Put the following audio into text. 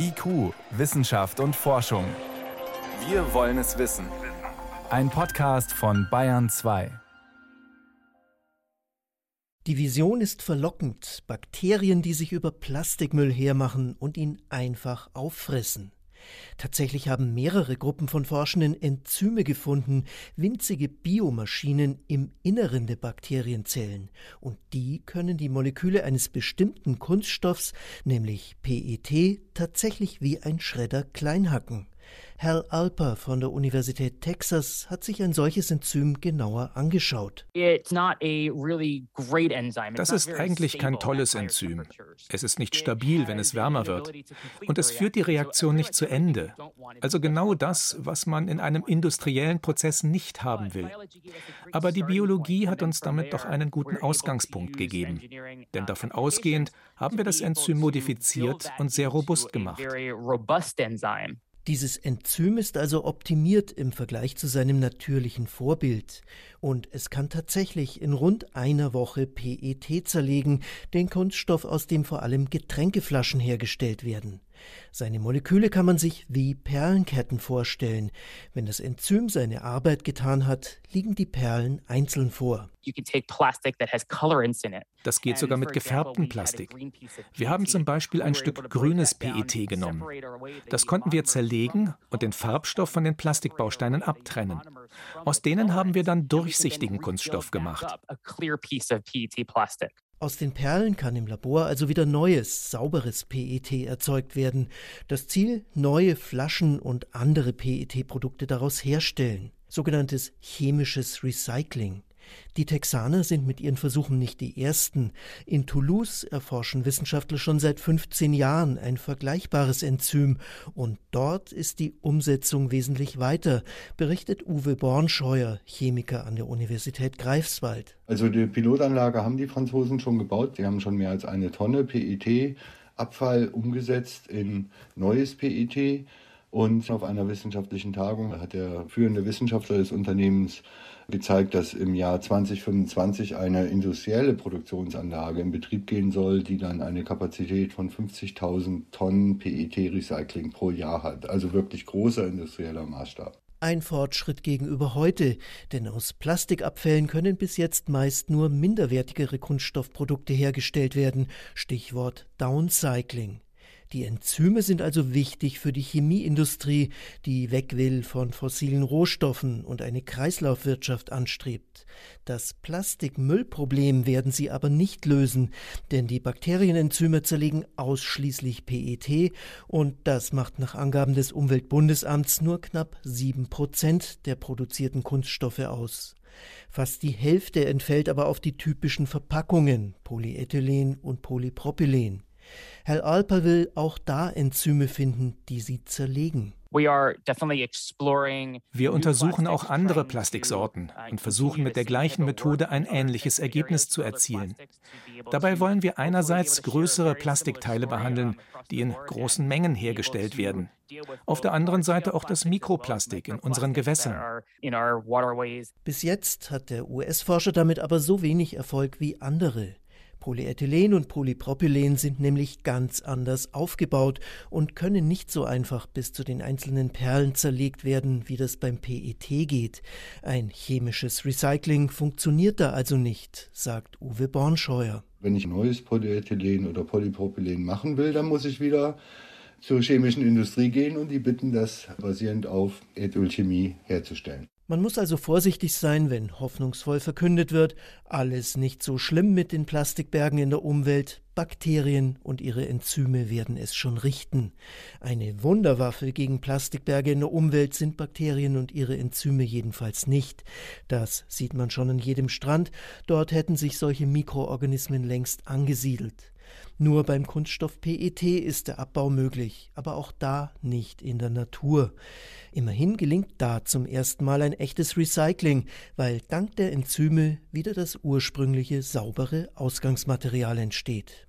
IQ, Wissenschaft und Forschung. Wir wollen es wissen. Ein Podcast von Bayern 2. Die Vision ist verlockend. Bakterien, die sich über Plastikmüll hermachen und ihn einfach auffressen. Tatsächlich haben mehrere Gruppen von Forschenden Enzyme gefunden, winzige Biomaschinen im Inneren der Bakterienzellen. Und die können die Moleküle eines bestimmten Kunststoffs, nämlich PET, tatsächlich wie ein Schredder kleinhacken. Hal Alper von der Universität Texas hat sich ein solches Enzym genauer angeschaut. Das ist eigentlich kein tolles Enzym. Es ist nicht stabil, wenn es wärmer wird. Und es führt die Reaktion nicht zu Ende. Also genau das, was man in einem industriellen Prozess nicht haben will. Aber die Biologie hat uns damit doch einen guten Ausgangspunkt gegeben. Denn davon ausgehend haben wir das Enzym modifiziert und sehr robust gemacht. Dieses Enzym ist also optimiert im Vergleich zu seinem natürlichen Vorbild. Und es kann tatsächlich in rund einer Woche PET zerlegen, den Kunststoff, aus dem vor allem Getränkeflaschen hergestellt werden. Seine Moleküle kann man sich wie Perlenketten vorstellen. Wenn das Enzym seine Arbeit getan hat, liegen die Perlen einzeln vor. Das geht sogar mit gefärbtem Plastik. Wir haben zum Beispiel ein Stück grünes PET genommen. Das konnten wir zerlegen und den Farbstoff von den Plastikbausteinen abtrennen. Aus denen haben wir dann durchsichtigen Kunststoff gemacht. Aus den Perlen kann im Labor also wieder neues, sauberes PET erzeugt werden. Das Ziel, neue Flaschen und andere PET-Produkte daraus herstellen. Sogenanntes chemisches Recycling. Die Texaner sind mit ihren Versuchen nicht die ersten. In Toulouse erforschen Wissenschaftler schon seit 15 Jahren ein vergleichbares Enzym und dort ist die Umsetzung wesentlich weiter, berichtet Uwe Bornscheuer, Chemiker an der Universität Greifswald. Also die Pilotanlage haben die Franzosen schon gebaut. Sie haben schon mehr als eine Tonne PET Abfall umgesetzt in neues PET. Und auf einer wissenschaftlichen Tagung hat der führende Wissenschaftler des Unternehmens gezeigt, dass im Jahr 2025 eine industrielle Produktionsanlage in Betrieb gehen soll, die dann eine Kapazität von 50.000 Tonnen PET-Recycling pro Jahr hat. Also wirklich großer industrieller Maßstab. Ein Fortschritt gegenüber heute, denn aus Plastikabfällen können bis jetzt meist nur minderwertigere Kunststoffprodukte hergestellt werden. Stichwort Downcycling. Die Enzyme sind also wichtig für die Chemieindustrie, die weg will von fossilen Rohstoffen und eine Kreislaufwirtschaft anstrebt. Das Plastikmüllproblem werden sie aber nicht lösen, denn die Bakterienenzyme zerlegen ausschließlich PET und das macht nach Angaben des Umweltbundesamts nur knapp sieben Prozent der produzierten Kunststoffe aus. Fast die Hälfte entfällt aber auf die typischen Verpackungen Polyethylen und Polypropylen. Herr Alper will auch da Enzyme finden, die sie zerlegen. Wir untersuchen auch andere Plastiksorten uh, und versuchen mit der gleichen Methode ein ähnliches Ergebnis zu erzielen. Dabei wollen wir einerseits größere Plastikteile behandeln, die in großen Mengen hergestellt werden. Auf der anderen Seite auch das Mikroplastik in unseren Gewässern. Bis jetzt hat der US-Forscher damit aber so wenig Erfolg wie andere. Polyethylen und Polypropylen sind nämlich ganz anders aufgebaut und können nicht so einfach bis zu den einzelnen Perlen zerlegt werden, wie das beim PET geht. Ein chemisches Recycling funktioniert da also nicht, sagt Uwe Bornscheuer. Wenn ich neues Polyethylen oder Polypropylen machen will, dann muss ich wieder zur chemischen Industrie gehen und die bitten, das basierend auf Ethylchemie herzustellen. Man muss also vorsichtig sein, wenn hoffnungsvoll verkündet wird, alles nicht so schlimm mit den Plastikbergen in der Umwelt, Bakterien und ihre Enzyme werden es schon richten. Eine Wunderwaffe gegen Plastikberge in der Umwelt sind Bakterien und ihre Enzyme jedenfalls nicht. Das sieht man schon an jedem Strand, dort hätten sich solche Mikroorganismen längst angesiedelt. Nur beim Kunststoff PET ist der Abbau möglich, aber auch da nicht in der Natur. Immerhin gelingt da zum ersten Mal ein echtes Recycling, weil dank der Enzyme wieder das ursprüngliche saubere Ausgangsmaterial entsteht.